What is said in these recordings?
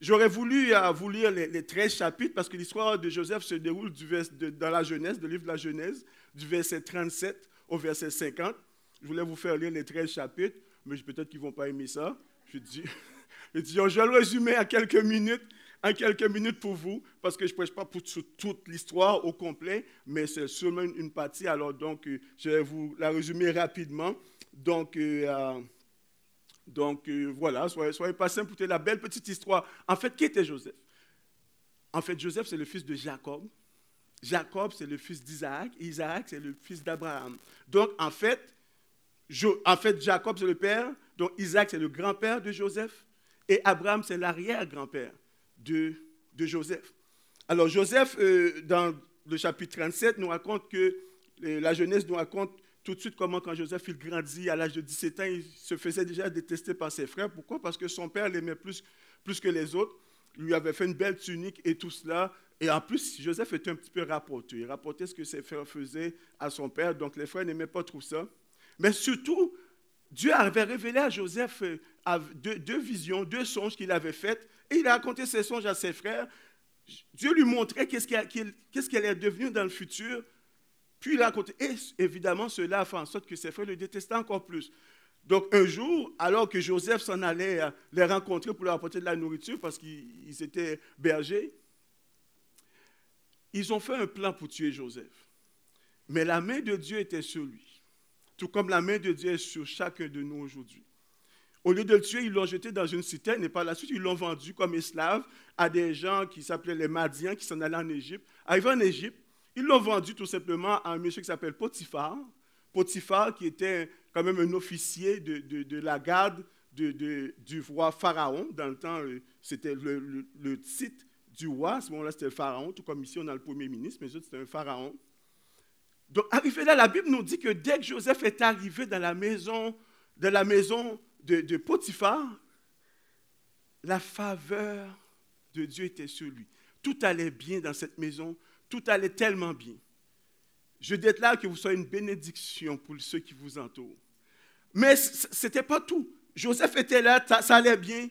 J'aurais voulu euh, vous lire les, 13 chapitres parce que l'histoire de Joseph se déroule dans la Genèse, le livre de la Genèse, du verset 37 au verset 50. Je voulais vous faire lire les 13 chapitres, mais peut-être qu'ils ne vont pas aimer ça. Je dis, dis, je vais le résumer en quelques minutes, en quelques minutes pour vous, parce que je ne prêche pas pour toute l'histoire au complet, mais c'est seulement une partie. Alors donc, euh, je vais vous la résumer rapidement. Donc, euh, donc euh, voilà, soyez, soyez patients la belle petite histoire. En fait, qui était Joseph? En fait, Joseph, c'est le fils de Jacob. Jacob, c'est le fils d'Isaac. Isaac, c'est le fils d'Abraham. Donc, en fait, en fait, Jacob, c'est le père. Donc, Isaac, c'est le grand-père de Joseph. Et Abraham, c'est l'arrière-grand-père de, de, Joseph. Alors, Joseph, euh, dans le chapitre 37, nous raconte que euh, la jeunesse nous raconte tout de suite comment quand Joseph il grandit à l'âge de 17 ans, il se faisait déjà détester par ses frères. Pourquoi? Parce que son père l'aimait plus, plus que les autres. Il lui avait fait une belle tunique et tout cela. Et en plus, Joseph était un petit peu rapporté. Il rapportait ce que ses frères faisaient à son père. Donc les frères n'aimaient pas trop ça. Mais surtout, Dieu avait révélé à Joseph euh, deux, visions, deux songes qu'il avait faites. Et il a raconté ces songes à ses frères. Dieu lui montrait qu'est-ce qu'elle est devenue dans le futur. Puis raconté, et évidemment, cela a fait en sorte que ses frères le détestaient encore plus. Donc un jour, alors que Joseph s'en allait euh, les rencontrer pour leur apporter de la nourriture parce qu'ils étaient bergers, ils ont fait un plan pour tuer Joseph. Mais la main de Dieu était sur lui, tout comme la main de Dieu est sur chacun de nous aujourd'hui. Au lieu de le tuer, ils l'ont jeté dans une citerne et par la suite, ils l'ont vendu comme esclave à des gens qui s'appelaient les Madiens, qui s'en allaient en Égypte. Arrivé en Égypte, ils l'ont vendu tout simplement à un monsieur qui s'appelle Potiphar. Potiphar, qui était quand même un officier de, la garde du roi Pharaon. Dans le temps, euh, c'était le, titre du roi. À ce moment-là, c'était le Pharaon, tout comme ici, on a le premier ministre, mais c'était un Pharaon. Donc, arrivé là, la Bible nous dit que dès que Joseph est arrivé dans la maison, de la maison de, de Potiphar, la faveur de Dieu était sur lui. Tout allait bien dans cette maison tout allait tellement bien. Je déclare que vous soyez une bénédiction pour ceux qui vous entourent. Mais ce n'était pas tout. Joseph était là, ça, allait bien.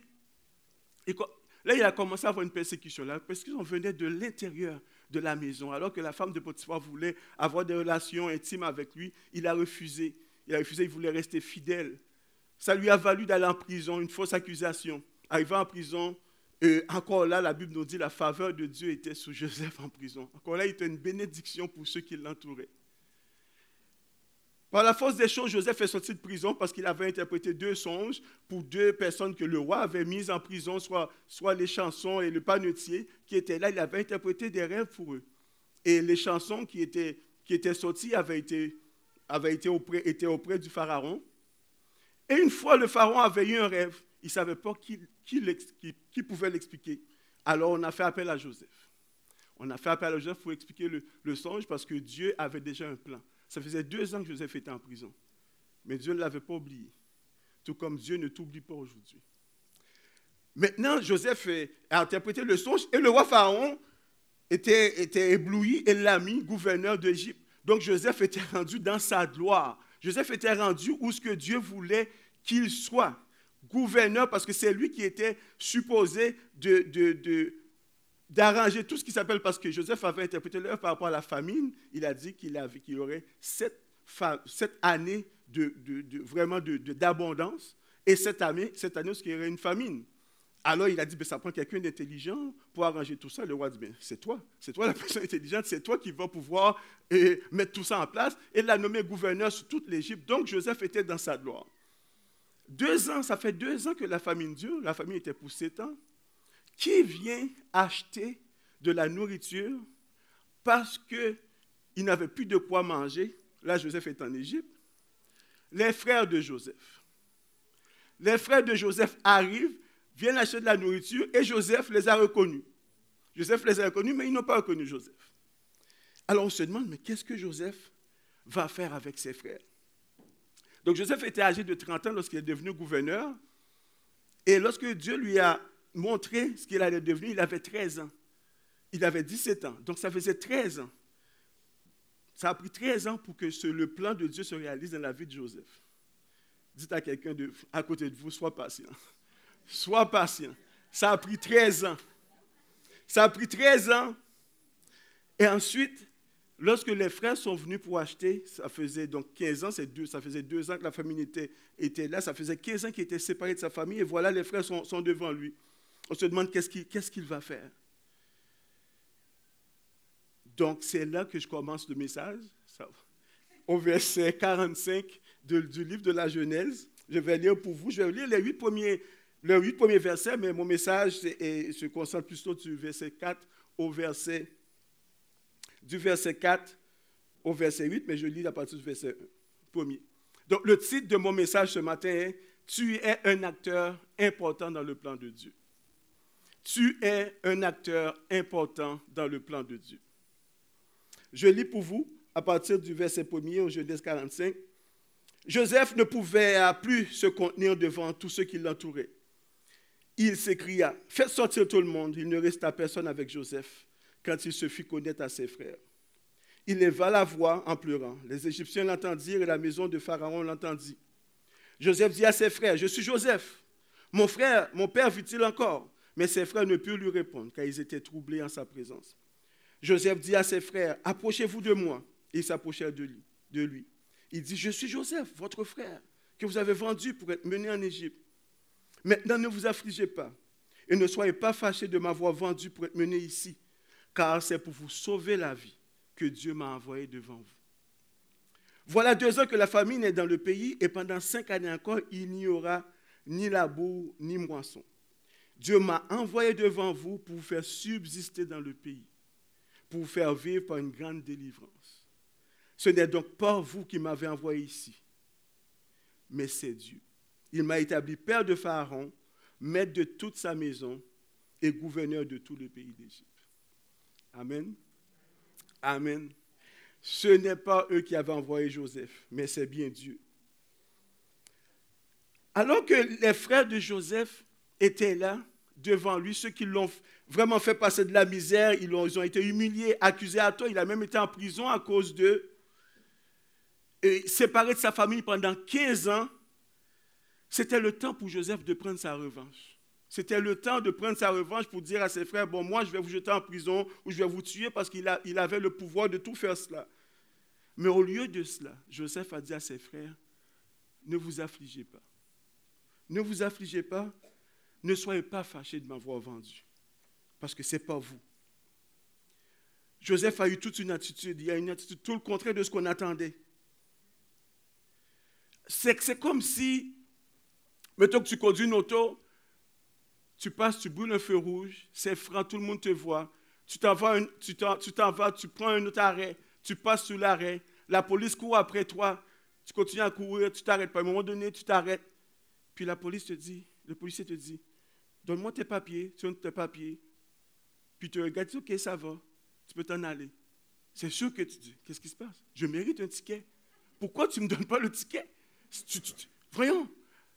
Là, il a commencé à avoir une persécution. La persécution venait de l'intérieur de la maison. Alors que la femme de Potiphar voulait avoir des relations intimes avec lui, il a refusé. Il a refusé, il voulait rester fidèle. Ça lui a valu d'aller en prison, une fausse accusation. Arrivé en prison, et encore là, la Bible nous dit la faveur de Dieu était sur Joseph en prison. Encore là, il était une bénédiction pour ceux qui l'entouraient. Par la force des choses, Joseph est sorti de prison parce qu'il avait interprété deux songes pour deux personnes que le roi avait mises en prison, soit, les chansons et le panetier qui étaient là. Il avait interprété des rêves pour eux. Et les chansons qui étaient, sorties avaient été, avaient été, auprès, étaient auprès du pharaon. Et une fois, le pharaon avait eu un rêve. Il ne savait pas qui, qui, pouvait l'expliquer. Alors on a fait appel à Joseph. On a fait appel à Joseph pour expliquer le, songe parce que Dieu avait déjà un plan. Ça faisait deux ans que Joseph était en prison. Mais Dieu ne l'avait pas oublié. Tout comme Dieu ne t'oublie pas aujourd'hui. Maintenant, Joseph a interprété le songe et le roi Pharaon était, était ébloui et l'a mis gouverneur d'Égypte. Donc Joseph était rendu dans sa gloire. Joseph était rendu où ce que Dieu voulait qu'il soit gouverneur parce que c'est lui qui était supposé de, d'arranger tout ce qui s'appelle, parce que Joseph avait interprété l'heure par rapport à la famine, il a dit qu'il, avait, qu'il aurait sept, années de, vraiment d'abondance, et cette année, cette année, il y aurait une famine. Alors il a dit, ben, ça prend quelqu'un d'intelligent pour arranger tout ça. Le roi dit, ben, c'est toi, c'est toi la personne intelligente, c'est toi qui vas pouvoir eh, mettre tout ça en place. Et il l'a nommé gouverneur sur toute l'Égypte. Donc Joseph était dans sa gloire. Deux ans, ça fait deux ans que la famille dure, la famille était pour sept ans. Qui vient acheter de la nourriture parce qu'il n'avait plus de quoi manger? Là, Joseph est en Égypte. Les frères de Joseph. Les frères de Joseph arrivent, viennent acheter de la nourriture et Joseph les a reconnus. Joseph les a reconnus, mais ils n'ont pas reconnu Joseph. Alors on se demande, mais qu'est-ce que Joseph va faire avec ses frères? Donc Joseph était âgé de 30 ans lorsqu'il est devenu gouverneur. Et lorsque Dieu lui a montré ce qu'il allait devenir, il avait 13 ans. Il avait 17 ans. Donc ça faisait 13 ans. Ça a pris 13 ans pour que le plan de Dieu se réalise dans la vie de Joseph. Dites à quelqu'un à côté de vous, sois patient. Sois patient. Ça a pris 13 ans. Ça a pris 13 ans. Et ensuite, lorsque les frères sont venus pour acheter, ça faisait donc 15 ans, deux, ça faisait deux ans que la famille était, là, ça faisait 15 ans qu'il était séparé de sa famille, et voilà, les frères sont, devant lui. On se demande qu'est-ce qu'il va faire. Donc, c'est là que je commence le message, ça, au verset 45 de, du livre de la Genèse. Je vais lire pour vous, je vais lire les huit premiers, versets, mais mon message se concentre plutôt du verset 4 au verset, du verset 4 au verset 8, mais je lis à partir du verset 1, premier. Donc, le titre de mon message ce matin est Tu es un acteur important dans le plan de Dieu. Tu es un acteur important dans le plan de Dieu. Je lis pour vous à partir du verset 1er au Genèse 45. Joseph ne pouvait plus se contenir devant tous ceux qui l'entouraient. Il s'écria, faites sortir tout le monde. Il ne resta personne avec Joseph quand il se fit connaître à ses frères. Il leva la voix en pleurant. Les Égyptiens l'entendirent et la maison de Pharaon l'entendit. Joseph dit à ses frères, je suis Joseph. Mon frère, mon père vit-il encore Mais ses frères ne purent lui répondre, car ils étaient troublés en sa présence. Joseph dit à ses frères, approchez-vous de moi. Ils s'approchèrent de lui, de lui. Il dit, je suis Joseph, votre frère, que vous avez vendu pour être mené en Égypte. Maintenant, ne vous affligez pas et ne soyez pas fâchés de m'avoir vendu pour être mené ici, car c'est pour vous sauver la vie que Dieu m'a envoyé devant vous. Voilà deux ans que la famine est dans le pays et pendant cinq années encore, il n'y aura ni labour ni moisson. Dieu m'a envoyé devant vous pour vous faire subsister dans le pays, pour vous faire vivre par une grande délivrance. Ce n'est donc pas vous qui m'avez envoyé ici, mais c'est Dieu. Il m'a établi père de Pharaon, maître de toute sa maison et gouverneur de tout le pays d'Égypte. Amen. Amen. Ce n'est pas eux qui avaient envoyé Joseph, mais c'est bien Dieu. Alors que les frères de Joseph étaient là, devant lui, ceux qui l'ont vraiment fait passer de la misère, ils ont, été humiliés, accusés à tort, il a même été en prison à cause d'eux et séparé de sa famille pendant 15 ans, c'était le temps pour Joseph de prendre sa revanche. C'était le temps de prendre sa revanche pour dire à ses frères, bon, moi, je vais vous jeter en prison ou je vais vous tuer parce qu'il il avait le pouvoir de tout faire cela. Mais au lieu de cela, Joseph a dit à ses frères, ne vous affligez pas. Ne vous affligez pas. Ne soyez pas fâchés de m'avoir vendu. Parce que ce n'est pas vous. Joseph a eu toute une attitude. Il a une attitude tout le contraire de ce qu'on attendait c'est comme si, mettons que tu conduis une auto, tu passes, tu brûles un feu rouge, c'est franc, tout le monde te voit, tu t'en vas, tu, vas, tu prends un autre arrêt, tu passes sous l'arrêt, la police court après toi, tu continues à courir, tu t'arrêtes pas. Un moment donné, tu t'arrêtes. Puis la police te dit, le policier te dit, donne-moi tes papiers, tu donnes tes papiers. Puis tu regardes, ok, ça va, tu peux t'en aller. C'est sûr que tu dis, qu'est-ce qui se passe? Je mérite un ticket. Pourquoi tu ne me donnes pas le ticket? voyons,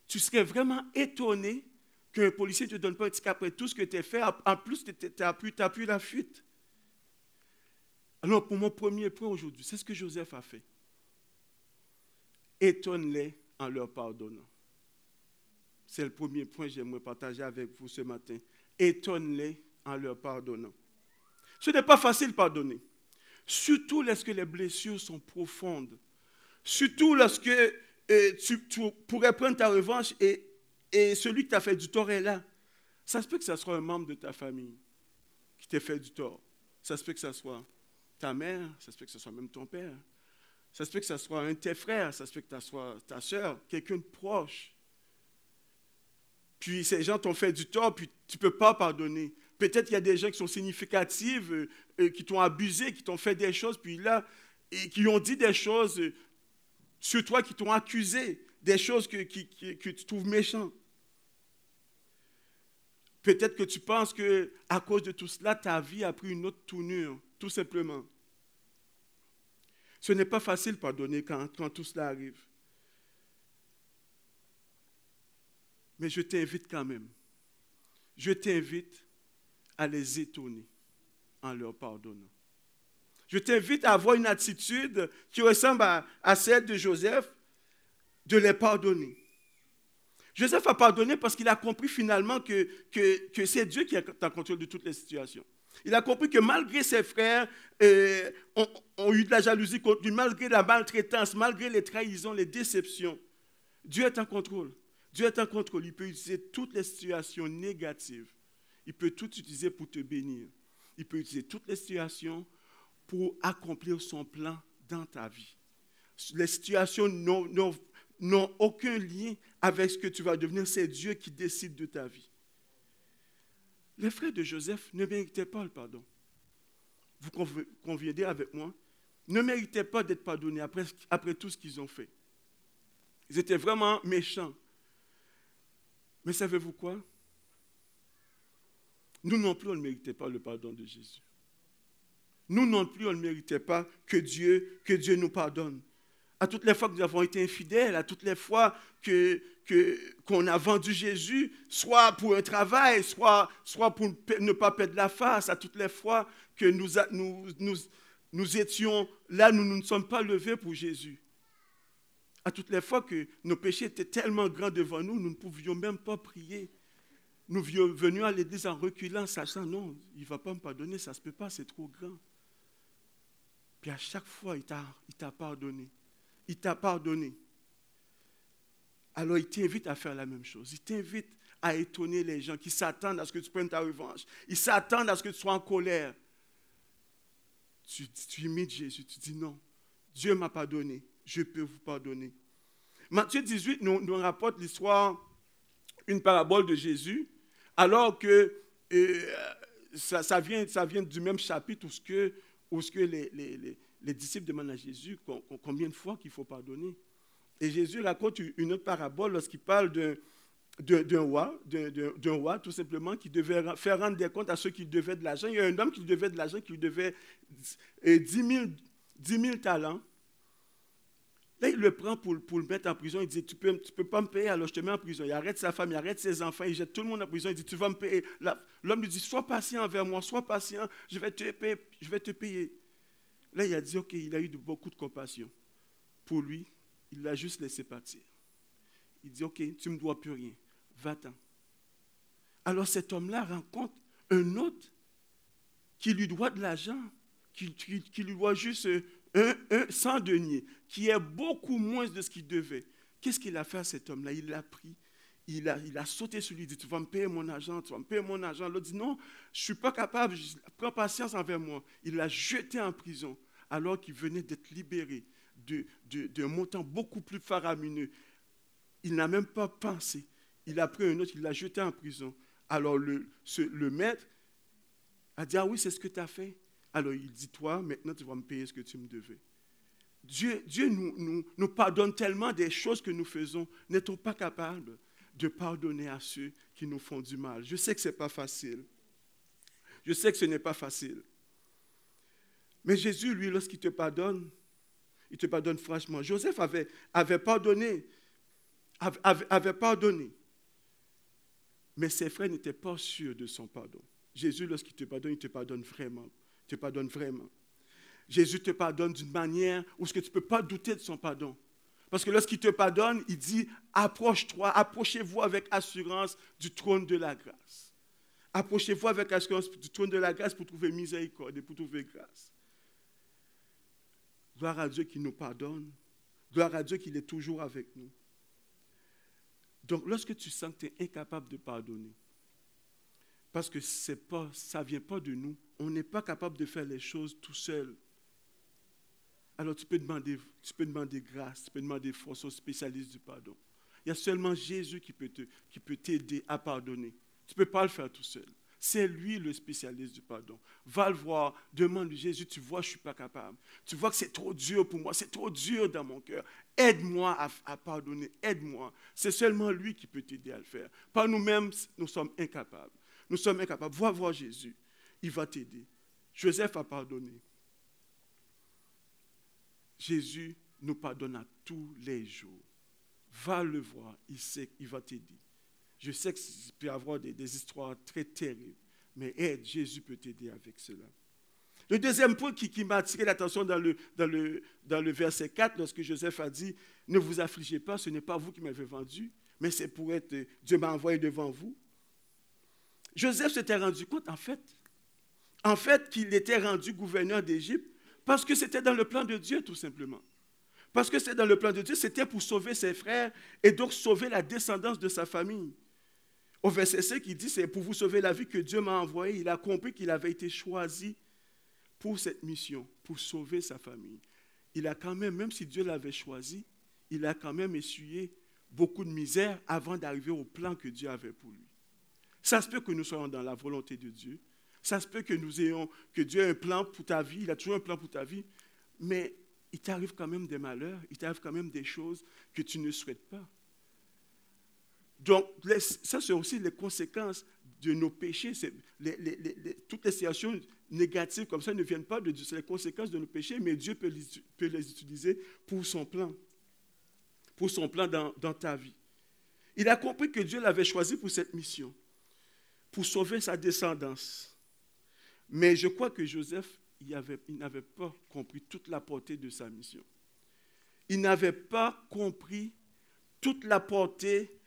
tu serais vraiment étonné qu'un policier ne te donne pas un ticket tout ce que tu as fait. En plus, tu as pu, la fuite. Alors, pour mon premier point aujourd'hui, c'est ce que Joseph a fait. Étonne-les en leur pardonnant. C'est le premier point que j'aimerais partager avec vous ce matin. Étonne-les en leur pardonnant. Ce n'est pas facile de pardonner. Surtout lorsque les blessures sont profondes. Surtout lorsque tu, pourrais prendre ta revanche et, celui qui t'a fait du tort est là. Ça se peut que ce soit un membre de ta famille qui t'a fait du tort. Ça se peut que ce soit ta mère, ça se peut que ce soit même ton père. Ça se peut que ce soit un de tes frères, ça se peut que ce soit ta soeur, quelqu'un de proche. Puis ces gens t'ont fait du tort, puis tu ne peux pas pardonner. Peut-être qu'il y a des gens qui sont significatifs, euh, euh, qui t'ont abusé, qui t'ont fait des choses, puis là, et qui ont dit des choses sur toi qui t'ont accusé des choses que, tu trouves méchantes. Peut-être que tu penses que à cause de tout cela, ta vie a pris une autre tournure, tout simplement. Ce n'est pas facile pardonner quand, quand tout cela arrive. Mais je t'invite quand même. Je t'invite à les étonner en leur pardonnant. Je t'invite à avoir une attitude qui ressemble à, celle de Joseph, de les pardonner. Joseph a pardonné parce qu'il a compris finalement que, que, c'est Dieu qui est en contrôle de toutes les situations. Il a compris que malgré ses frères euh, ont, eu de la jalousie contre lui, malgré la maltraitance, malgré les trahisons, les déceptions, Dieu est en contrôle. Dieu est en contrôle. Il peut utiliser toutes les situations négatives. Il peut tout utiliser pour te bénir. Il peut utiliser toutes les situations pour accomplir son plan dans ta vie. Les situations n'ont aucun lien avec ce que tu vas devenir. C'est Dieu qui décide de ta vie. Les frères de Joseph ne méritaient pas le pardon. Vous conviendrez avec moi Ne méritaient pas d'être pardonnés après, après tout ce qu'ils ont fait. Ils étaient vraiment méchants. Mais savez-vous quoi? Nous non plus, on ne méritait pas le pardon de Jésus. Nous non plus, on ne méritait pas que Dieu, que Dieu nous pardonne à toutes les fois que nous avons été infidèles, à toutes les fois que, qu'on a vendu Jésus, soit pour un travail, soit, soit pour ne pas perdre la face, à toutes les fois que nous, nous, nous, nous étions là, nous ne nous sommes pas levés pour Jésus. À toutes les fois que nos péchés étaient tellement grands devant nous, nous ne pouvions même pas prier. Nous venions à l'église en reculant, sachant non, il ne va pas me pardonner, ça ne se peut pas, c'est trop grand. Puis à chaque fois, il t'a pardonné il t'a pardonné. Alors il t'invite à faire la même chose. Il t'invite à étonner les gens qui s'attendent à ce que tu prennes ta revanche. Ils s'attendent à ce que tu sois en colère. Tu, imites Jésus, tu dis non, Dieu m'a pardonné, je peux vous pardonner. Matthieu 18 nous, rapporte l'histoire, une parabole de Jésus, alors que euh, ça, vient, ça vient du même chapitre où ce que, où ce que les disciples demandent à Jésus combien de fois qu'il faut pardonner. Et Jésus raconte une autre parabole lorsqu'il parle d'un roi, d'un roi tout simplement, qui devait faire rendre des comptes à ceux qui devaient de l'argent. Il y a un homme qui devait de l'argent, qui lui devait 10 000, talents. Là, il le prend pour, pour, le mettre en prison. Il dit, tu ne peux, tu peux pas me payer, alors je te mets en prison. Il arrête sa femme, il arrête ses enfants, il jette tout le monde en prison. Il dit, tu vas me payer. L'homme lui dit, sois patient envers moi, sois patient, je vais te payer. Je vais te payer. Là, il a dit, OK, il a eu beaucoup de compassion. Pour lui, il l'a juste laissé partir. Il dit, OK, tu ne me dois plus rien. Va-t'en. Alors cet homme-là rencontre un autre qui lui doit de l'argent, qui, lui doit juste un, un, 100 deniers, qui est beaucoup moins de ce qu'il devait. Qu'est-ce qu'il a fait à cet homme-là? Il l'a pris, il a, sauté sur lui, il dit, tu vas me payer mon argent, tu vas me payer mon argent. L'autre dit, non, je ne suis pas capable, prends patience envers moi. Il l'a jeté en prison alors qu'il venait d'être libéré d'un montant beaucoup plus faramineux. Il n'a même pas pensé. Il a pris un autre, il l'a jeté en prison. Alors le, le maître a dit, ah oui, c'est ce que tu as fait. Alors il dit, toi, maintenant tu vas me payer ce que tu me devais. Dieu, Dieu nous, nous, nous pardonne tellement des choses que nous faisons. N'est-on pas capable de pardonner à ceux qui nous font du mal. Je sais que ce n'est pas facile. Je sais que ce n'est pas facile. Mais Jésus, lui, lorsqu'il te pardonne, il te pardonne franchement. Joseph avait, pardonné, avait, avait pardonné. Mais ses frères n'étaient pas sûrs de son pardon. Jésus, lorsqu'il te pardonne, il te pardonne vraiment. Il te pardonne vraiment. Jésus te pardonne d'une manière où ce que tu ne peux pas douter de son pardon. Parce que lorsqu'il te pardonne, il dit, approche-toi, approchez-vous avec assurance du trône de la grâce. Approchez-vous avec assurance du trône de la grâce pour trouver miséricorde et pour trouver grâce. Gloire à Dieu qui nous pardonne. Gloire à Dieu qu'il est toujours avec nous. Donc, lorsque tu sens que tu es incapable de pardonner, parce que pas, ça ne vient pas de nous, on n'est pas capable de faire les choses tout seul alors tu peux demander, tu peux grâce, tu peux demander force aux spécialistes du pardon. Il y a seulement Jésus qui peut, te, qui t'aider à pardonner. Tu ne peux pas le faire tout seul. C'est lui le spécialiste du pardon. Va le voir, demande-lui, Jésus, tu vois, je ne suis pas capable. Tu vois que c'est trop dur pour moi, c'est trop dur dans mon cœur. Aide-moi à, à, pardonner, aide-moi. C'est seulement lui qui peut t'aider à le faire. Pas nous-mêmes, nous sommes incapables. Nous sommes incapables. Va voir Jésus, il va t'aider. Joseph a pardonné. Jésus nous pardonne à tous les jours. Va le voir, il sait, il va t'aider. Je sais qu'il peut y avoir des, histoires très terribles, mais aide, Jésus peut t'aider avec cela. Le deuxième point qui, m'a attiré l'attention dans le, verset 4, lorsque Joseph a dit, ne vous affligez pas, ce n'est pas vous qui m'avez vendu, mais c'est pour être, Dieu m'a envoyé devant vous. Joseph s'était rendu compte, en fait, qu'il était rendu gouverneur d'Égypte parce que c'était dans le plan de Dieu, tout simplement. Parce que c'est dans le plan de Dieu, c'était pour sauver ses frères et donc sauver la descendance de sa famille. Au verset 5, il dit, c'est pour vous sauver la vie que Dieu m'a envoyé. Il a compris qu'il avait été choisi pour cette mission, pour sauver sa famille. Il a quand même, même si Dieu l'avait choisi, il a quand même essuyé beaucoup de misère avant d'arriver au plan que Dieu avait pour lui. Ça se peut que nous soyons dans la volonté de Dieu. Ça se peut que nous ayons, que Dieu ait un plan pour ta vie, il a toujours un plan pour ta vie, mais il t'arrive quand même des malheurs, il t'arrive quand même des choses que tu ne souhaites pas. Donc, ça, c'est aussi les conséquences de nos péchés. toutes les situations négatives comme ça ne viennent pas de Dieu. C'est les conséquences de nos péchés, mais Dieu peut les, utiliser pour son plan. Pour son plan dans, dans ta vie. Il a compris que Dieu l'avait choisi pour cette mission, pour sauver sa descendance. Mais je crois que Joseph, il n'avait pas compris toute la portée de sa mission. Il n'avait pas compris toute la portée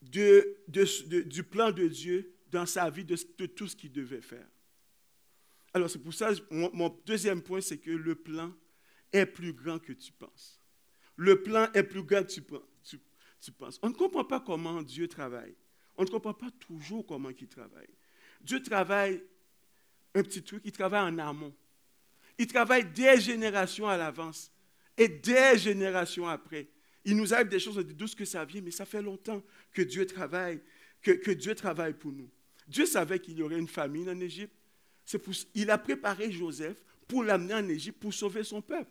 du plan de Dieu dans sa vie, de, tout ce qu'il devait faire. Alors c'est pour ça, mon, deuxième point, c'est que le plan est plus grand que tu penses. Le plan est plus grand que tu, penses. On ne comprend pas comment Dieu travaille. On ne comprend pas toujours comment il travaille. Dieu travaille un petit truc, il travaille en amont. Il travaille des générations à l'avance et des générations après. Il nous arrive des choses, on dit d'où que ça vient, mais ça fait longtemps que Dieu travaille, que, Dieu travaille pour nous. Dieu savait qu'il y aurait une famine en Égypte. Pour, il a préparé Joseph pour l'amener en Égypte pour sauver son peuple.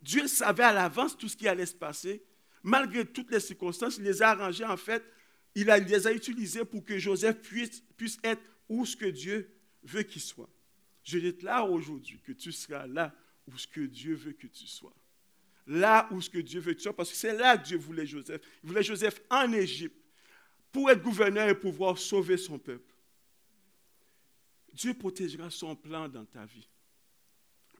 Dieu savait à l'avance tout ce qui allait se passer. Malgré toutes les circonstances, il les a arrangées en fait. Il, les a utilisées pour que Joseph puisse, puisse être où ce que Dieu veut qu'il soit. Je là aujourd'hui que tu seras là où ce que Dieu veut que tu sois là où ce que Dieu veut que tu sois, parce que c'est là que Dieu voulait Joseph. Il voulait Joseph en Égypte pour être gouverneur et pouvoir sauver son peuple. Dieu protégera son plan dans ta vie.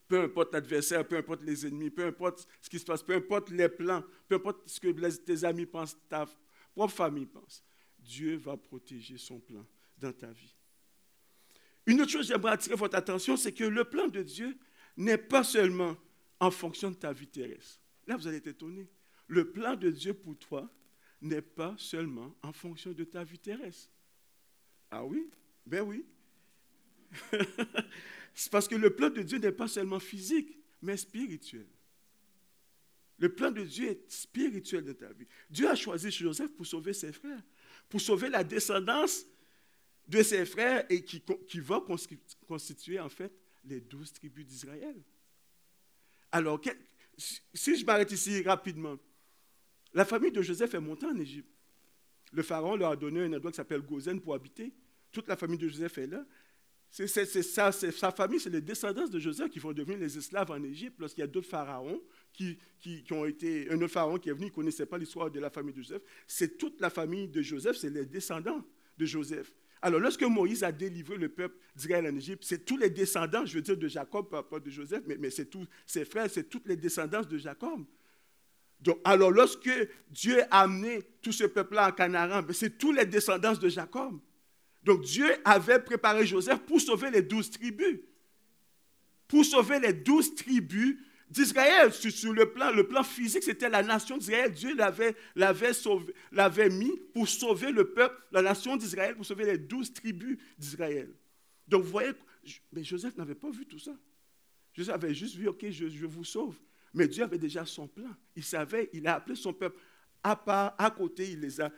Peu importe l'adversaire, peu importe les ennemis, peu importe ce qui se passe, peu importe les plans, peu importe ce que tes amis pensent, ta propre famille pense, Dieu va protéger son plan dans ta vie. Une autre chose que j'aimerais attirer votre attention, c'est que le plan de Dieu n'est pas seulement en fonction de ta vie terrestre. Là, vous allez être étonné. Le plan de Dieu pour toi n'est pas seulement en fonction de ta vie terrestre. Ah oui? Ben oui. Parce que le plan de Dieu n'est pas seulement physique, mais spirituel. Le plan de Dieu est spirituel de ta vie. Dieu a choisi Joseph pour sauver ses frères, pour sauver la descendance de ses frères et qui, qui va constituer en fait les douze tribus d'Israël. Alors, si je m'arrête ici rapidement, la famille de Joseph est montée en Égypte. Le pharaon leur a donné un endroit qui s'appelle Gozen pour habiter. Toute la famille de Joseph est là. C'est ça, sa famille, c'est les descendants de Joseph qui vont devenir les esclaves en Égypte lorsqu'il y a d'autres pharaons qui, qui, ont été. Un autre pharaon qui est venu, il ne connaissait pas l'histoire de la famille de Joseph. C'est toute la famille de Joseph, c'est les descendants de Joseph. Alors, lorsque Moïse a délivré le peuple d'Israël en Égypte, c'est tous les descendants, je veux dire de Jacob, pas de Joseph, mais, c'est tous ses frères, c'est toutes les descendants de Jacob. Donc, alors, lorsque Dieu a amené tout ce peuple-là en Canaan, ben, c'est tous les descendants de Jacob. Donc, Dieu avait préparé Joseph pour sauver les douze tribus. Pour sauver les douze tribus d'Israël. Sur, le, plan, le plan physique, c'était la nation d'Israël. Dieu l'avait, l'avait, mis pour sauver le peuple, la nation d'Israël, pour sauver les douze tribus d'Israël. Donc vous voyez, mais Joseph n'avait pas vu tout ça. Joseph avait juste vu, ok, je, je, vous sauve. Mais Dieu avait déjà son plan. Il savait, il a appelé son peuple à part, à côté, il les a.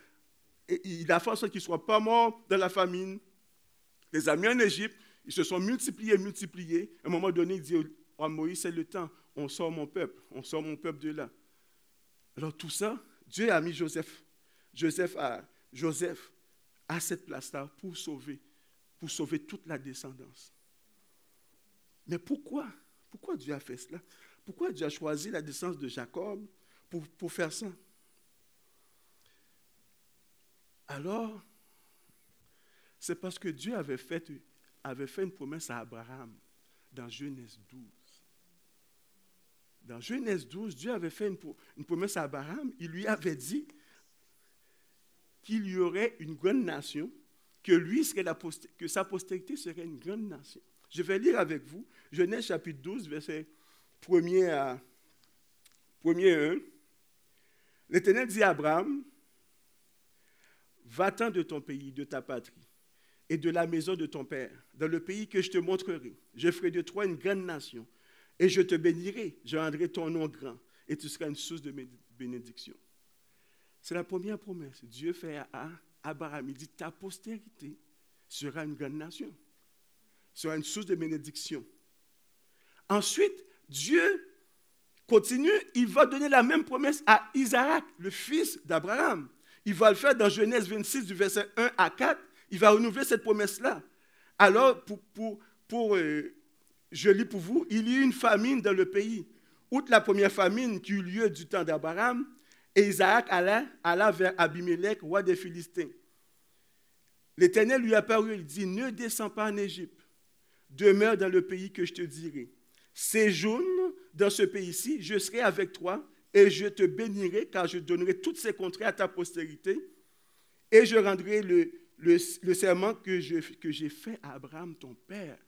Il a fait en sorte qu'ils ne soient pas morts dans la famine. Il les a mis en Égypte. Ils se sont multipliés, multipliés. À un moment donné, il dit à Moïse, c'est le temps on sort mon peuple, on sort mon peuple de là. Alors tout ça, Dieu a mis Joseph, Joseph à, Joseph à cette place-là pour sauver, pour sauver toute la descendance. Mais pourquoi Pourquoi Dieu a fait cela? Pourquoi Dieu a choisi la descendance de Jacob pour, pour faire ça? Alors, c'est parce que Dieu avait fait, avait fait une promesse à Abraham dans Genèse 12. Dans Genèse 12, Dieu avait fait une, promesse à Abraham. Il lui avait dit, qu'il y aurait une grande nation, que lui sa postérité serait une grande nation. Je vais lire avec vous Genèse chapitre 12, verset 1 à 1 L'Éternel dit à Abraham, Va-t'en de ton pays, de ta patrie, et de la maison de ton père, dans le pays que je te montrerai. Je ferai de toi une grande nation, et je te bénirai, je rendrai ton nom grand, et tu seras une source de bénédiction. C'est la première promesse. Dieu fait à Abraham, il dit, ta postérité sera une grande nation, sera une source de bénédiction. Ensuite, Dieu continue, il va donner la même promesse à Isaac, le fils d'Abraham. Il va le faire dans Genèse 26, du verset 1 à 4. Il va renouveler cette promesse-là. Alors, pour, pour, pour euh, je lis pour vous, il y eut une famine dans le pays. Outre la première famine qui eut lieu du temps d'Abraham, et Isaac alla, alla vers Abimelech, roi des Philistins. L'Éternel lui apparut, il dit, ne descends pas en Égypte, demeure dans le pays que je te dirai. Séjourne dans ce pays-ci, je serai avec toi et je te bénirai car je donnerai toutes ces contrées à ta postérité et je rendrai le, serment que j'ai fait à Abraham, ton père.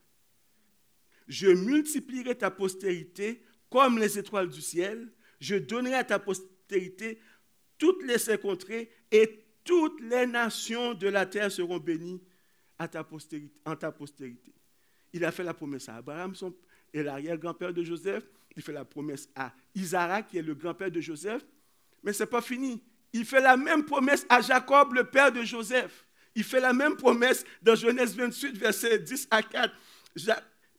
Je multiplierai ta postérité comme les étoiles du ciel. Je donnerai à ta postérité toutes les contrées et toutes les nations de la terre seront bénies à ta postérité, en ta postérité. Il a fait la promesse à Abraham, son, et l'arrière-grand-père de Joseph. Il fait la promesse à Isaac, qui est le grand-père de Joseph. Mais ce n'est pas fini. Il fait la même promesse à Jacob, le père de Joseph. Il fait la même promesse dans Genèse 28, versets 10 à 4.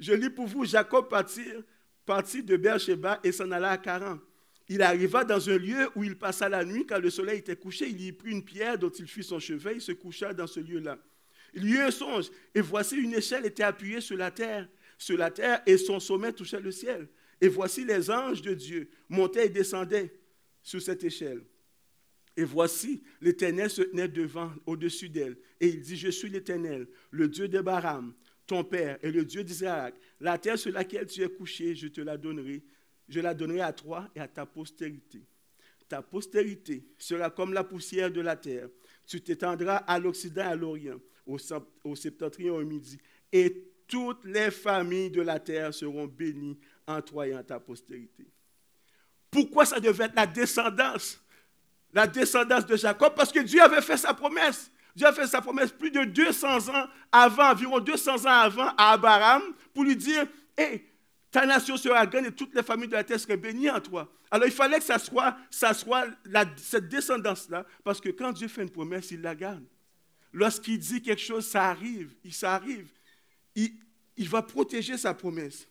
Je lis pour vous, Jacob partit, partit de Beersheba et s'en alla à Caran. Il arriva dans un lieu où il passa la nuit. Quand le soleil était couché, il y prit une pierre dont il fit son chevet. Il se coucha dans ce lieu-là. Il y eut un songe, et voici une échelle était appuyée sur la terre, sur la terre, et son sommet touchait le ciel. Et voici les anges de Dieu montaient et descendaient sur cette échelle. Et voici, l'Éternel se tenait devant, au-dessus d'elle. Et il dit, je suis l'Éternel, le Dieu d'Abraham, ton père, et le Dieu d'Isaac. La terre sur laquelle tu es couché, je te la donnerai. Je la donnerai à toi et à ta postérité. Ta postérité sera comme la poussière de la terre. Tu t'étendras à l'Occident, à l'Orient, au, au septentrion, au midi. Et toutes les familles de la terre seront bénies en toi et en ta postérité. Pourquoi ça devait être la descendance? La descendance de Jacob Parce que Dieu avait fait sa promesse. Dieu a fait sa promesse plus de 200 ans avant, environ 200 ans avant, à Abraham, pour lui dire, hé, ta nation sera grande et toutes les familles de la terre seront bénies en toi. Alors il fallait que ça soit, ça soit cette descendance-là, parce que quand Dieu fait une promesse, il la garde. Lorsqu'il dit quelque chose, ça arrive, ça arrive. Il, il va protéger sa promesse.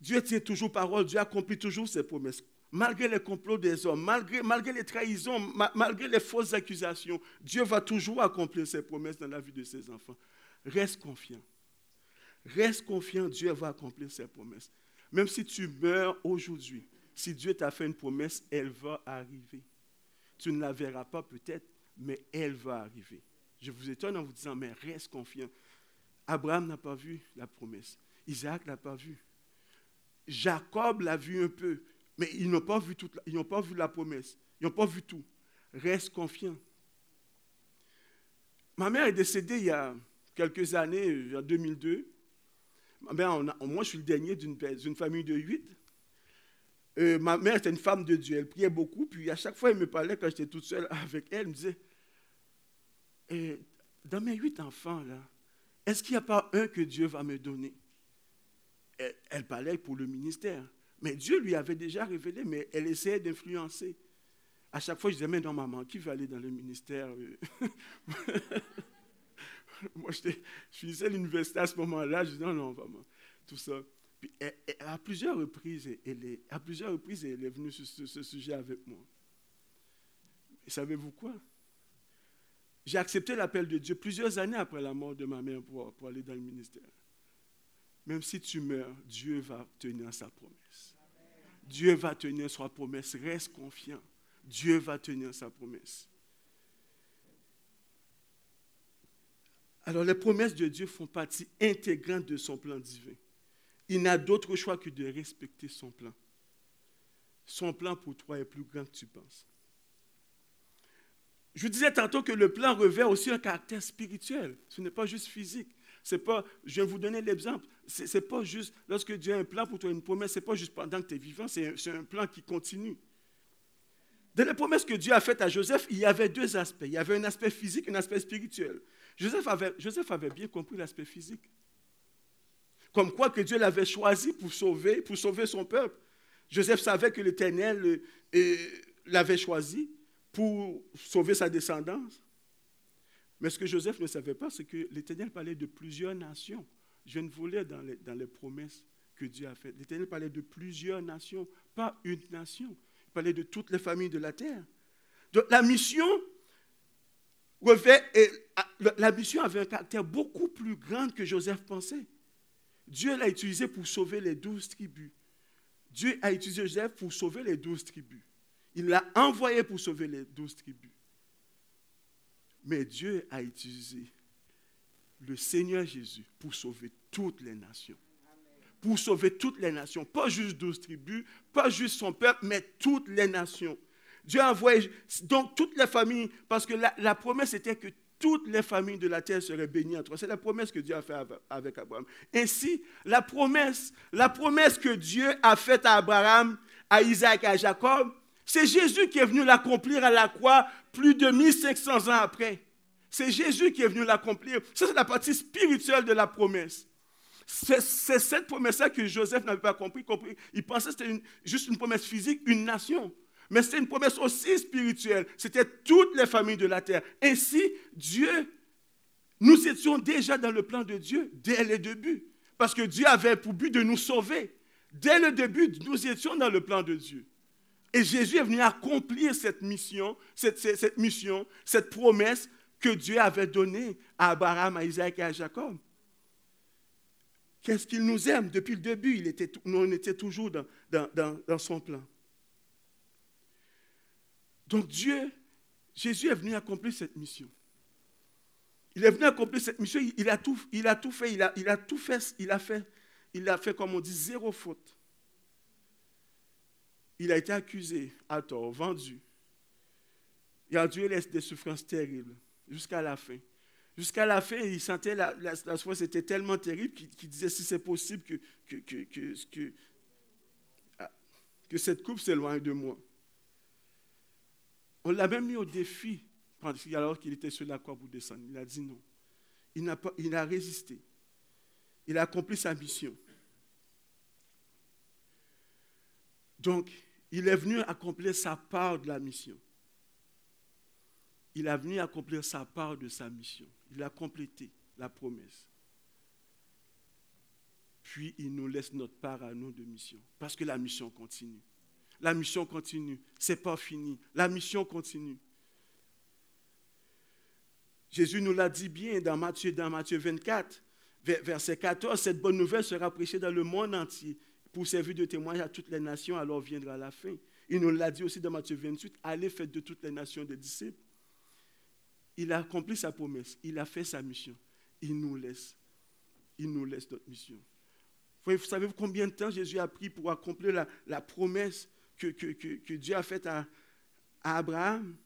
Dieu tient toujours parole, Dieu accomplit toujours ses promesses. Malgré les complots des hommes, malgré, les trahisons, malgré les fausses accusations, Dieu va toujours accomplir ses promesses dans la vie de ses enfants. Reste confiant. Reste confiant, Dieu va accomplir ses promesses. Même si tu meurs aujourd'hui, si Dieu t'a fait une promesse, elle va arriver. Tu ne la verras pas peut-être, mais elle va arriver. Je vous étonne en vous disant, mais reste confiant. Abraham n'a pas vu la promesse. Isaac n'a pas vu. Jacob l'a vu un peu, mais ils n'ont pas vu toute ils n'ont pas vu la promesse. Ils n'ont pas vu tout. Reste confiant. Ma mère est décédée il y a quelques années, en 2002. moi, je suis le dernier d'une famille de huit. Euh, ma mère était une femme de Dieu. Elle priait beaucoup. Puis à chaque fois, elle me parlait quand j'étais toute seule avec elle. Elle me disait eh, Dans mes huit enfants, là, est-ce qu'il n'y a pas un que Dieu va me donner? Elle, parlait pour le ministère. Mais Dieu lui avait déjà révélé, mais elle essayait d'influencer. À chaque fois, je disais, mais non, maman, qui va aller dans le ministère Moi, je finissais l'université à ce moment-là, je disais, non, non, maman, tout ça. Puis, à plusieurs reprises, elle est, à plusieurs reprises, elle est venue sur ce, sujet avec moi. Savez-vous quoi? J'ai accepté l'appel de Dieu plusieurs années après la mort de ma mère pour aller dans le ministère. Même si tu meurs, Dieu va tenir sa promesse. Dieu va tenir sa promesse. Reste confiant. Dieu va tenir sa promesse. Alors les promesses de Dieu font partie intégrante de son plan divin. Il n'a d'autre choix que de respecter son plan. Son plan pour toi est plus grand que tu penses. je vous disais tantôt que le plan revêt aussi un caractère spirituel. Ce n'est pas juste physique. C'est pas, je vais vous donner l'exemple. Ce n'est pas juste, lorsque Dieu a un plan pour toi, une promesse, ce n'est pas juste pendant que tu es vivant, c'est un, plan qui continue. Dans les promesses que Dieu a faites à Joseph, il y avait deux aspects. Il y avait un aspect physique et un aspect spirituel. Joseph avait, Joseph avait bien compris l'aspect physique. Comme quoi que Dieu l'avait choisi pour sauver, pour sauver son peuple. Joseph savait que l'Éternel euh, l'avait choisi pour sauver sa descendance. Mais ce que Joseph ne savait pas, c'est que l'Éternel parlait de plusieurs nations. Je ne voulais dans les, dans les promesses que Dieu a faites. L'Éternel parlait de plusieurs nations, pas une nation. Il parlait de toutes les familles de la terre. Donc la mission, la mission avait un caractère beaucoup plus grand que Joseph pensait. Dieu l'a utilisé pour sauver les douze tribus. Dieu a utilisé Joseph pour sauver les douze tribus. Il l'a envoyé pour sauver les douze tribus. Mais Dieu a utilisé le Seigneur Jésus pour sauver toutes les nations. Pour sauver toutes les nations. Pas juste douze tribus, pas juste son peuple, mais toutes les nations. Dieu a envoyé donc toutes les familles, parce que la, promesse était que toutes les familles de la terre seraient bénies en toi. C'est la promesse que Dieu a faite avec Abraham. Ainsi, la promesse, la promesse que Dieu a faite à Abraham, à Isaac et à Jacob, c'est Jésus qui est venu l'accomplir à la croix plus de 1500 ans après. C'est Jésus qui est venu l'accomplir. Ça, c'est la partie spirituelle de la promesse. C'est cette promesse-là que Joseph n'avait pas compris, Il pensait que c'était juste une promesse physique, une nation. Mais c'était une promesse aussi spirituelle. C'était toutes les familles de la terre. Ainsi, Dieu, nous étions déjà dans le plan de Dieu dès le début. Parce que Dieu avait pour but de nous sauver. Dès le début, nous étions dans le plan de Dieu. Et Jésus est venu accomplir cette mission, cette, mission, cette promesse que Dieu avait donnée à Abraham, à Isaac et à Jacob. Qu'est-ce qu'il nous aime depuis le début? On était toujours dans, son plan. Donc Dieu, Jésus est venu accomplir cette mission. Il est venu accomplir cette mission. Il a tout, fait. Il a tout fait. Il a fait. Il a fait, comme on dit, zéro faute il a été accusé à tort, vendu. Il a dû des souffrances terribles jusqu'à la fin. Jusqu'à la fin, il sentait la, la, souffrance était tellement terrible qu'il disait si c'est possible ah, que, cette coupe s'éloigne de moi. On l'a même mis au défi alors qu'il était sur la croix pour descendre. Il a dit non. Il il a résisté. Il a accompli sa mission. Donc, il est venu accomplir sa part de la mission. Il est venu accomplir sa part de sa mission. Il a complété la promesse. Puis il nous laisse notre part à nous de mission. Parce que la mission continue. La mission continue. Ce n'est pas fini. La mission continue. Jésus nous l'a dit bien dans Matthieu, dans Matthieu 24, verset 14, cette bonne nouvelle sera prêchée dans le monde entier pour servir de témoignage à toutes les nations, alors viendra la fin. Il nous l'a dit aussi dans Matthieu 28, allez faites de toutes les nations des disciples. Il a accompli sa promesse, il a fait sa mission. Il nous laisse, il nous laisse notre mission. Vous savez combien de temps Jésus a pris pour accomplir la, promesse que, Dieu a faite à, Abraham?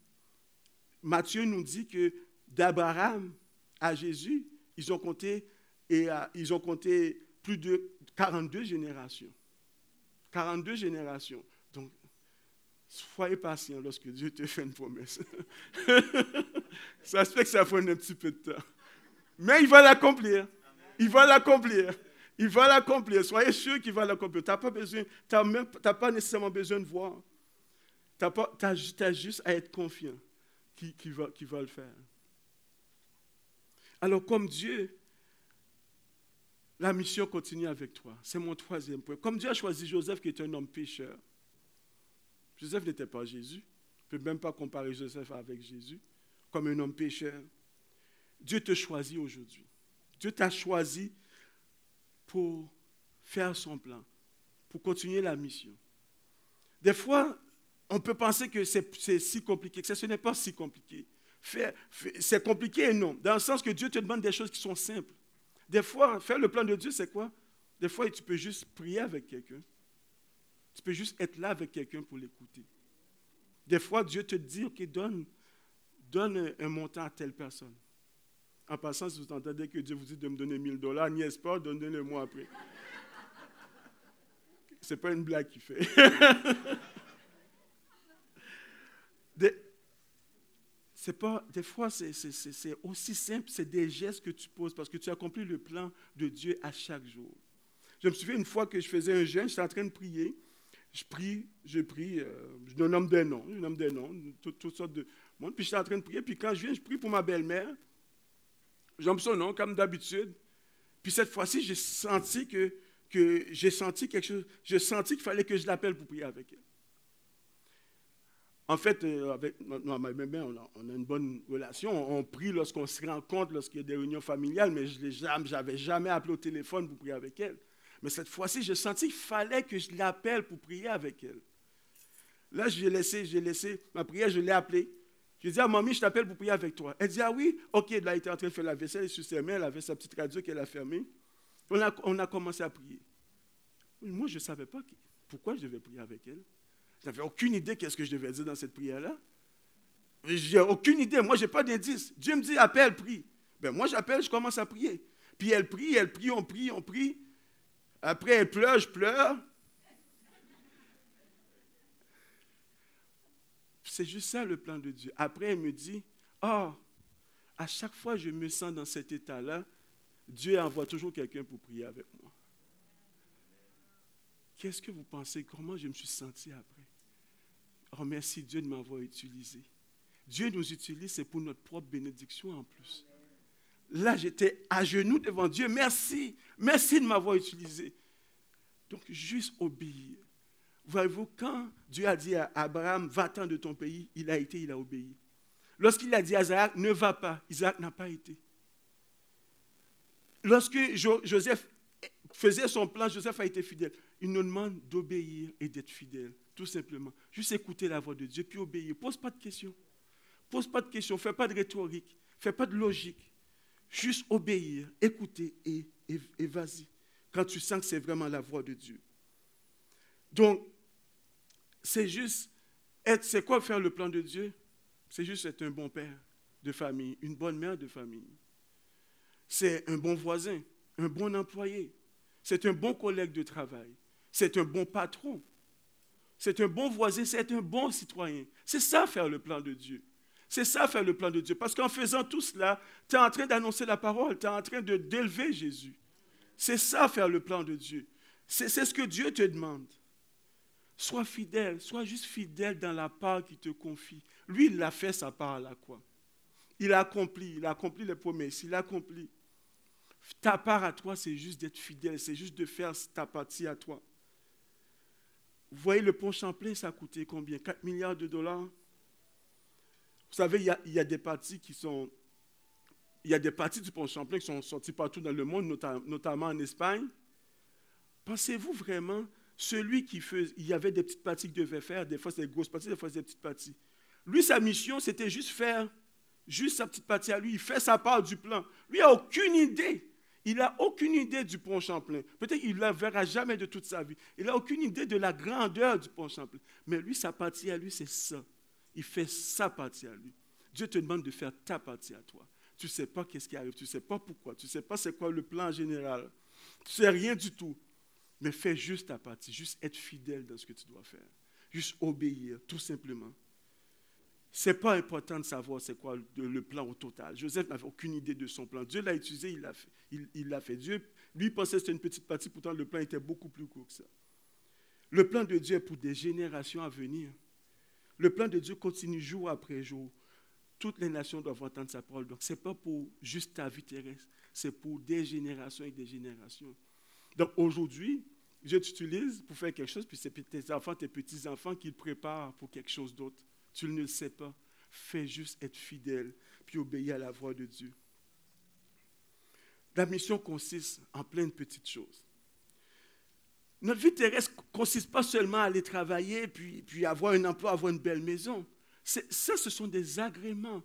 Matthieu nous dit que d'Abraham à Jésus, ils ont compté plus de 42 générations. 42 générations. Donc, soyez patient lorsque Dieu te fait une promesse. ça se fait que ça prend un petit peu de temps. Mais il va l'accomplir. Il va l'accomplir. Il va l'accomplir. Soyez sûr qu'il va l'accomplir. Tu n'as pas, besoin, pas nécessairement besoin de voir. Tu as, juste à être confiant qu'il va, va le faire. Alors, comme Dieu la mission continue avec toi. C'est mon troisième point. Comme Dieu a choisi Joseph, qui est un homme pécheur. Joseph n'était pas Jésus. Je ne peux même pas comparer Joseph avec Jésus comme un homme pécheur. Dieu te choisit aujourd'hui. Dieu t'a choisi pour faire son plan, pour continuer la mission. Des fois, on peut penser que c'est si compliqué, que ce n'est pas si compliqué. C'est compliqué et non, dans le sens que Dieu te demande des choses qui sont simples. Des fois, faire le plan de Dieu, c'est quoi? Des fois, tu peux juste prier avec quelqu'un. Tu peux juste être là avec quelqu'un pour l'écouter. Des fois, Dieu te dit, OK, donne, un, montant à telle personne. En passant, si vous entendez que Dieu vous dit de me donner 1000 dollars, n'y pas, donnez-le-moi après. Ce n'est pas une blague qu'il fait. pas, des fois, c'est aussi simple, c'est des gestes que tu poses parce que tu accomplis le plan de Dieu à chaque jour. Je me souviens une fois que je faisais un jeûne, j'étais en train de prier. Je prie, je prie, euh, je nomme des noms, je nomme des noms, toutes, sortes de monde. Puis j'étais en train de prier, puis quand je viens, je prie pour ma belle-mère. J'aime son nom, comme d'habitude. Puis cette fois-ci, j'ai senti que, que j'ai senti quelque chose. J'ai senti qu'il fallait que je l'appelle pour prier avec elle. En fait, euh, avec ma mère, on a, une bonne relation. On, prie lorsqu'on se rencontre, lorsqu'il y a des réunions familiales, mais je n'avais jamais appelé au téléphone pour prier avec elle. Mais cette fois-ci, j'ai senti qu'il fallait que je l'appelle pour prier avec elle. Là, j'ai laissé, j'ai laissé ma prière, je l'ai appelée. Je dit à mamie, je t'appelle pour prier avec toi. Elle dit, ah oui, ok, elle était en train de faire la vaisselle sur ses mains, elle avait sa petite radio qu'elle a fermée. On a, on a commencé à prier. Moi, je ne savais pas pourquoi je devais prier avec elle. Je n'avais aucune idée qu'est-ce que je devais dire dans cette prière-là. J'ai aucune idée. Moi, je n'ai pas d'indice. Dieu me dit, appelle, prie. Ben, moi, j'appelle, je commence à prier. Puis elle prie, elle prie, on prie, on prie. Après, elle pleure, je pleure. C'est juste ça le plan de Dieu. Après, elle me dit, oh, à chaque fois que je me sens dans cet état-là, Dieu envoie toujours quelqu'un pour prier avec moi. Qu'est-ce que vous pensez? Comment je me suis senti après? Oh, merci Dieu de m'avoir utilisé. Dieu nous utilise, c'est pour notre propre bénédiction en plus. Là, j'étais à genoux devant Dieu. Merci. Merci de m'avoir utilisé. Donc, juste obéir. Voyez-vous, quand Dieu a dit à Abraham, va-t'en de ton pays, il a été, il a obéi. Lorsqu'il a dit à Isaac, ne va pas, Isaac n'a pas été. Lorsque Joseph faisait son plan, Joseph a été fidèle. Il nous demande d'obéir et d'être fidèle, tout simplement. Juste écouter la voix de Dieu, puis obéir. Pose pas de questions. Pose pas de questions, fais pas de rhétorique, fais pas de logique. Juste obéir, écouter et, et, vas-y. Quand tu sens que c'est vraiment la voix de Dieu. Donc, c'est juste être, c'est quoi faire le plan de Dieu? C'est juste être un bon père de famille, une bonne mère de famille. C'est un bon voisin, un bon employé. C'est un bon collègue de travail. C'est un bon patron. C'est un bon voisin, c'est un bon citoyen. C'est ça faire le plan de Dieu. C'est ça faire le plan de Dieu. Parce qu'en faisant tout cela, tu es en train d'annoncer la parole, tu es en train de d'élever Jésus. C'est ça faire le plan de Dieu. C'est ce que Dieu te demande. Sois fidèle, sois juste fidèle dans la part qu'il te confie. Lui, il a fait sa part à la croix. Il a accompli, il a accompli les promesses, il a accompli. Ta part à toi, c'est juste d'être fidèle, c'est juste de faire ta partie à toi. Vous voyez, le pont Champlain, ça a coûté combien? 4 milliards de dollars? Vous savez, il y, a, des parties qui sont. Il y a des parties du pont Champlain qui sont sorties partout dans le monde, notamment en Espagne. Pensez-vous vraiment, celui qui faisait. Il y avait des petites parties qu'il devait faire, des fois des grosses parties, des fois des petites parties. Lui, sa mission, c'était juste faire juste sa petite partie à lui. Il fait sa part du plan. Lui n'a aucune idée. Il n'a aucune idée du pont Champlain. Peut-être qu'il ne la verra jamais de toute sa vie. Il n'a aucune idée de la grandeur du pont Champlain. Mais lui, sa partie à lui, c'est ça. Il fait sa partie à lui. Dieu te demande de faire ta partie à toi. Tu ne sais pas qu'est-ce qui arrive, tu ne sais pas pourquoi, tu ne sais pas c'est quoi le plan général. Tu ne sais rien du tout. Mais fais juste ta partie, juste être fidèle dans ce que tu dois faire. Juste obéir, tout simplement. Ce n'est pas important de savoir c'est quoi le, plan au total. Joseph n'avait aucune idée de son plan. Dieu l'a utilisé, il l'a fait. Il. Dieu, lui, pensait que c'était une petite partie, pourtant le plan était beaucoup plus court que ça. Le plan de Dieu est pour des générations à venir. Le plan de Dieu continue jour après jour. Toutes les nations doivent entendre sa parole. Donc, ce n'est pas pour juste ta vie terrestre, c'est pour des générations et des générations. Donc, aujourd'hui, Dieu t'utilise pour faire quelque chose, puis c'est tes enfants, tes petits-enfants qui le préparent pour quelque chose d'autre. Tu ne le sais pas. Fais juste être fidèle, puis obéir à la voix de Dieu. La mission consiste en plein de petites choses. Notre vie terrestre ne consiste pas seulement à aller travailler, puis, puis avoir un emploi, avoir une belle maison. Ça, ce sont des agréments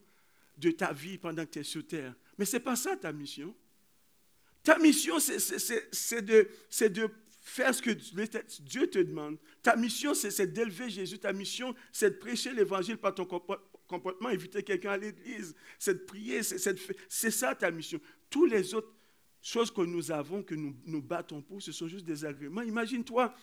de ta vie pendant que tu es sur terre. Mais ce n'est pas ça ta mission. Ta mission, c'est de, de faire ce que Dieu te demande. Ta mission, c'est d'élever Jésus. Ta mission, c'est de prêcher l'évangile par ton, comportement, inviter quelqu'un à l'église, c'est de prier, c'est ça ta mission. Tous les autres choses que nous avons, que nous nous battons pour, ce sont juste des agréments. Imagine-toi,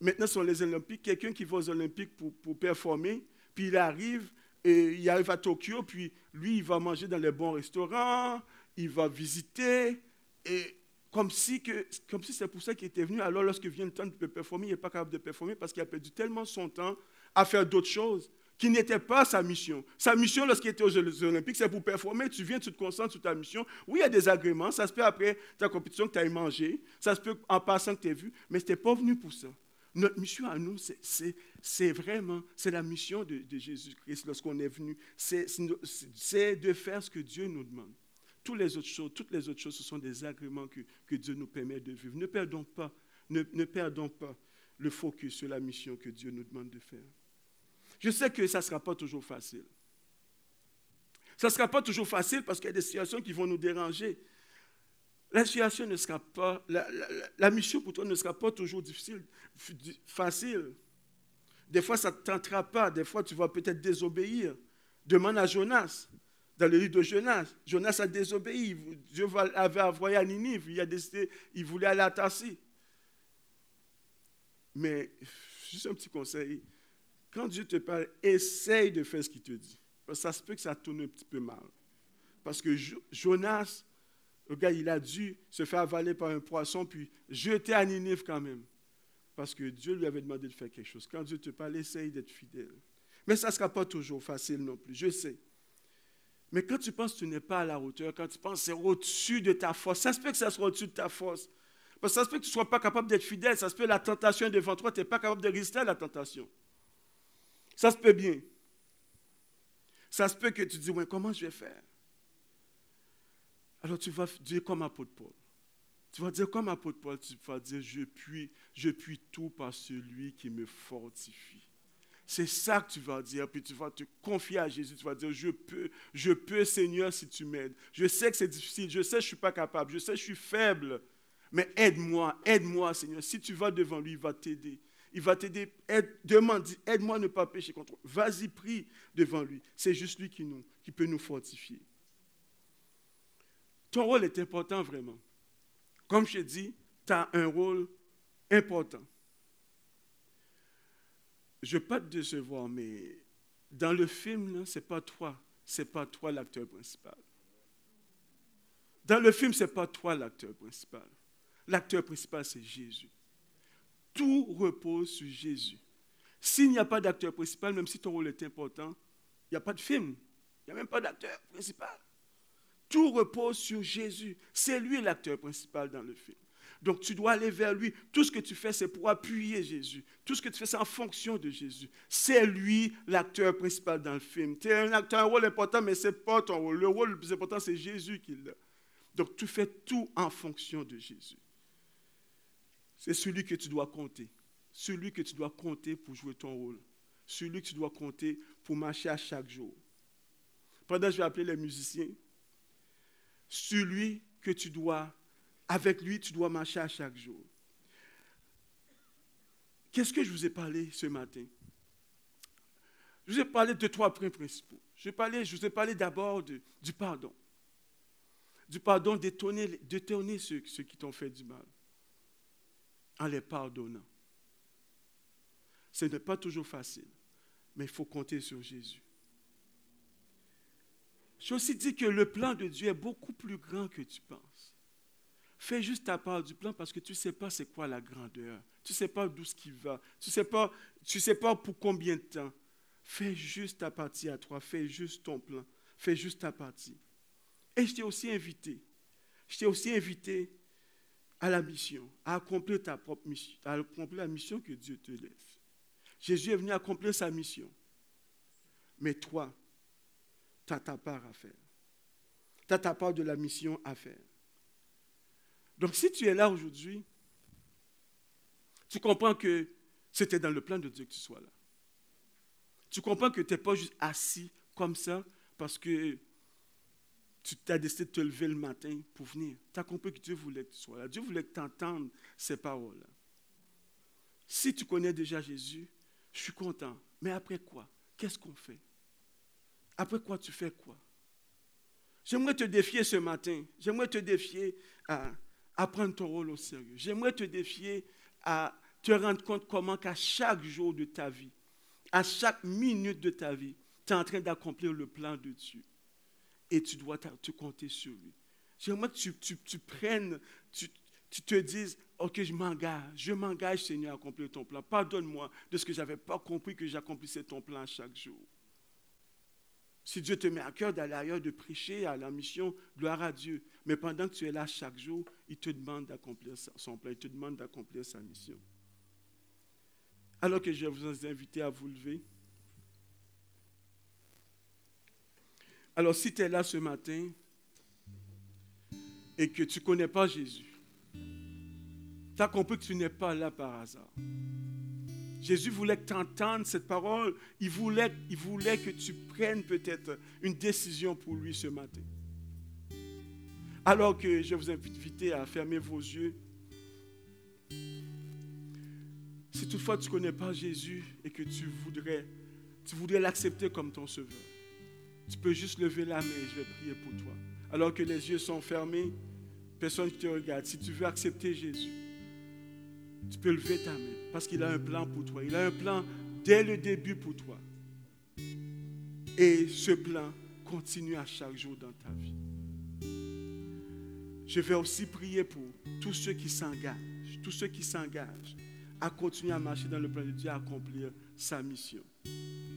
maintenant sur les Olympiques, quelqu'un qui va aux Olympiques pour, performer, puis il arrive, il arrive à Tokyo, puis lui, il va manger dans les bons restaurants, il va visiter, et comme si, que, comme si c'est pour ça qu'il était venu. Alors, lorsque vient le temps de performer, il n'est pas capable de performer parce qu'il a perdu tellement son temps à faire d'autres choses qui n'étaient pas sa mission. Sa mission, lorsqu'il était aux Jeux Olympiques, c'est pour performer. Tu viens, tu te concentres sur ta mission. Oui, il y a des agréments. Ça se peut après ta compétition que tu ailles manger. Ça se peut en passant que tu aies vu. Mais tu n'es pas venu pour ça. Notre mission à nous, c'est vraiment, c'est la mission de Jésus-Christ lorsqu'on est venu. C'est de faire ce que Dieu nous demande. Toutes les autres choses, toutes les autres choses, ce sont des agréments que, que Dieu nous permet de vivre. Ne perdons pas, ne, perdons pas le focus sur la mission que Dieu nous demande de faire. Je sais que ça ne sera pas toujours facile. Ça ne sera pas toujours facile parce qu'il y a des situations qui vont nous déranger. La situation ne sera pas, la, la, mission pour toi ne sera pas toujours difficile, facile. Des fois, ça ne tentera pas. Des fois, tu vas peut-être désobéir. Demande à Jonas dans le livre de Jonas. Jonas a désobéi. Dieu avait envoyé à Ninive. Il a décidé, il voulait aller à Tassi. Mais, juste un petit conseil. Quand Dieu te parle, essaye de faire ce qu'il te dit. Parce que ça se peut que ça tourne un petit peu mal. Parce que Jonas, le gars, il a dû se faire avaler par un poisson, puis jeter à Ninive quand même. Parce que Dieu lui avait demandé de faire quelque chose. Quand Dieu te parle, essaye d'être fidèle. Mais ça ne sera pas toujours facile non plus, je sais. Mais quand tu penses que tu n'es pas à la hauteur, quand tu penses que c'est au-dessus de ta force, ça se peut que ça soit au-dessus de ta force. Parce que ça se peut que tu ne sois pas capable d'être fidèle. Ça se peut que la tentation est devant toi, tu n'es pas capable de résister à la tentation. Ça se peut bien. Ça se peut que tu dis, ouais, comment je vais faire? Alors tu vas dire comme apôtre Paul. Tu vas dire comme apôtre Paul, tu vas dire, je puis, je puis tout par celui qui me fortifie. C'est ça que tu vas dire, puis tu vas te confier à Jésus, tu vas dire, je peux, je peux Seigneur si tu m'aides. Je sais que c'est difficile, je sais que je ne suis pas capable, je sais que je suis faible, mais aide-moi, aide-moi Seigneur. Si tu vas devant lui, il va t'aider. Il va t'aider, aide, demande, aide-moi à ne pas pécher contre. Vas-y, prie devant lui. C'est juste lui qui, nous, qui peut nous fortifier. Ton rôle est important vraiment. Comme je t'ai dit, tu as un rôle important je ne veux pas te décevoir, mais dans le film, ce n'est pas toi, c'est pas toi l'acteur principal. Dans le film, ce n'est pas toi l'acteur principal. L'acteur principal, c'est Jésus. Tout repose sur Jésus. S'il n'y a pas d'acteur principal, même si ton rôle est important, il n'y a pas de film. Il n'y a même pas d'acteur principal. Tout repose sur Jésus. C'est lui l'acteur principal dans le film. Donc tu dois aller vers lui. Tout ce que tu fais, c'est pour appuyer Jésus. Tout ce que tu fais, c'est en fonction de Jésus. C'est lui l'acteur principal dans le film. Tu as un, rôle important, mais ce n'est pas ton rôle. Le rôle le plus important, c'est Jésus qui l'a. Donc tu fais tout en fonction de Jésus. C'est celui que tu dois compter. Celui que tu dois compter pour jouer ton rôle. Celui que tu dois compter pour marcher à chaque jour. Pendant que je vais appeler les musiciens, celui que tu dois avec lui, tu dois marcher à chaque jour. Qu'est-ce que je vous ai parlé ce matin? Je vous ai parlé de trois points principaux. Je, vous ai parlé d'abord du pardon. Du pardon d'étonner ceux, ceux qui t'ont fait du mal en les pardonnant. Ce n'est pas toujours facile, mais il faut compter sur Jésus. Je aussi dit que le plan de Dieu est beaucoup plus grand que tu penses. Fais juste ta part du plan parce que tu ne sais pas c'est quoi la grandeur. Tu ne sais pas d'où ce qui va. Tu ne sais, pas, tu sais pas pour combien de temps. Fais juste ta partie à toi. Fais juste ton plan. Fais juste ta partie. Et je t'ai aussi invité. Je t'ai aussi invité à la mission, à accomplir ta propre mission, à accomplir la mission que Dieu te laisse. Jésus est venu accomplir sa mission. Mais toi, tu as ta part à faire. Tu as ta part de la mission à faire. Donc si tu es là aujourd'hui, tu comprends que c'était dans le plan de Dieu que tu sois là. Tu comprends que tu n'es pas juste assis comme ça parce que tu as décidé de te lever le matin pour venir. Tu as compris que Dieu voulait que tu sois là. Dieu voulait que tu entendes ces paroles-là. Si tu connais déjà Jésus, je suis content. Mais après quoi? Qu'est-ce qu'on fait? Après quoi tu fais quoi? J'aimerais te défier ce matin. J'aimerais te défier à, à prendre ton rôle au sérieux. J'aimerais te défier à te rendre compte comment qu'à chaque jour de ta vie, à chaque minute de ta vie, tu es en train d'accomplir le plan de Dieu. Et tu dois te compter sur lui. J'aimerais que tu, prennes, tu, tu te dises, ok, je m'engage, je m'engage Seigneur à accomplir ton plan. Pardonne-moi de ce que je n'avais pas compris que j'accomplissais ton plan chaque jour. Si Dieu te met à cœur d'aller ailleurs, de prêcher à la mission, gloire à Dieu. Mais pendant que tu es là chaque jour, il te demande d'accomplir son plan, il te demande d'accomplir sa mission. Alors que je vous inviter à vous lever. Alors si tu es là ce matin et que tu ne connais pas Jésus, tu as compris que tu n'es pas là par hasard. Jésus voulait que tu entendes cette parole. Il voulait, il voulait que tu prennes peut-être une décision pour lui ce matin. Alors que je vous invite à fermer vos yeux. Si toutefois tu ne connais pas Jésus et que tu voudrais, tu voudrais l'accepter comme ton sauveur, tu peux juste lever la main et je vais prier pour toi. Alors que les yeux sont fermés, personne qui te regarde. Si tu veux accepter Jésus, tu peux lever ta main parce qu'il a un plan pour toi. Il a un plan dès le début pour toi. Et ce plan continue à chaque jour dans ta vie. Je vais aussi prier pour tous ceux qui s'engagent, tous ceux qui s'engagent à continuer à marcher dans le plan de Dieu, à accomplir sa mission.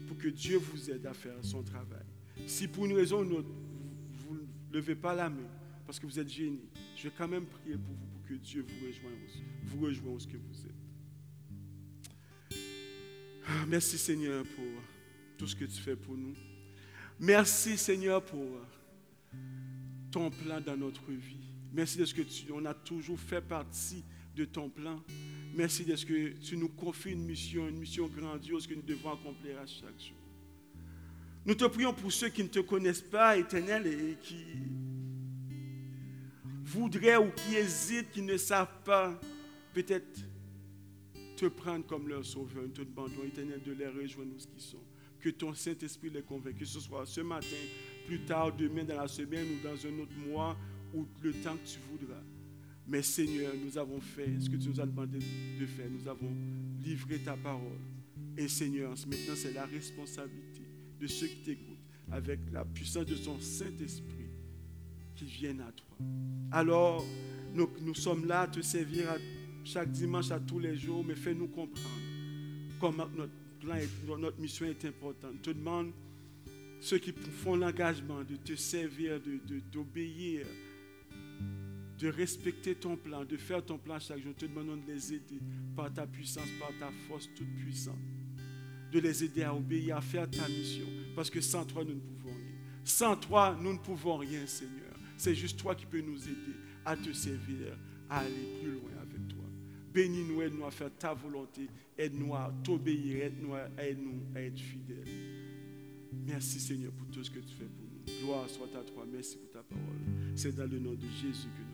Pour que Dieu vous aide à faire son travail. Si pour une raison ou une autre, vous ne levez pas la main parce que vous êtes gêné, je vais quand même prier pour vous que Dieu vous rejoigne, vous rejoigne où ce que vous êtes. Ah, merci Seigneur pour tout ce que tu fais pour nous. Merci Seigneur pour ton plan dans notre vie. Merci de ce que tu, on a toujours fait partie de ton plan. Merci de ce que tu nous confies une mission, une mission grandiose que nous devons accomplir à chaque jour. Nous te prions pour ceux qui ne te connaissent pas, éternel, et qui voudraient ou qui hésitent, qui ne savent pas, peut-être te prendre comme leur sauveur. Nous te demandons, éternel, de les rejoindre où ils sont. Que ton Saint-Esprit les convainc, que ce soit ce matin, plus tard, demain, dans la semaine ou dans un autre mois, ou le temps que tu voudras. Mais Seigneur, nous avons fait ce que tu nous as demandé de faire. Nous avons livré ta parole. Et Seigneur, maintenant, c'est la responsabilité de ceux qui t'écoutent, avec la puissance de ton Saint-Esprit, qui viennent à toi. Alors, nous, sommes là à te servir chaque dimanche, à tous les jours, mais fais-nous comprendre comment notre plan, notre mission est importante. Je te demande ceux qui font l'engagement de te servir, d'obéir, de, de, respecter ton plan, de faire ton plan chaque jour. Te demandons de les aider par ta puissance, par ta force toute puissante. De les aider à obéir, à faire ta mission. Parce que sans toi, nous ne pouvons rien. Sans toi, nous ne pouvons rien, Seigneur. C'est juste toi qui peux nous aider à te servir, à aller plus loin avec toi. Bénis-nous, aide-nous à faire ta volonté, aide-nous à t'obéir, aide-nous à, être fidèles. Merci Seigneur pour tout ce que tu fais pour nous. Gloire soit à toi, merci pour ta parole. C'est dans le nom de Jésus que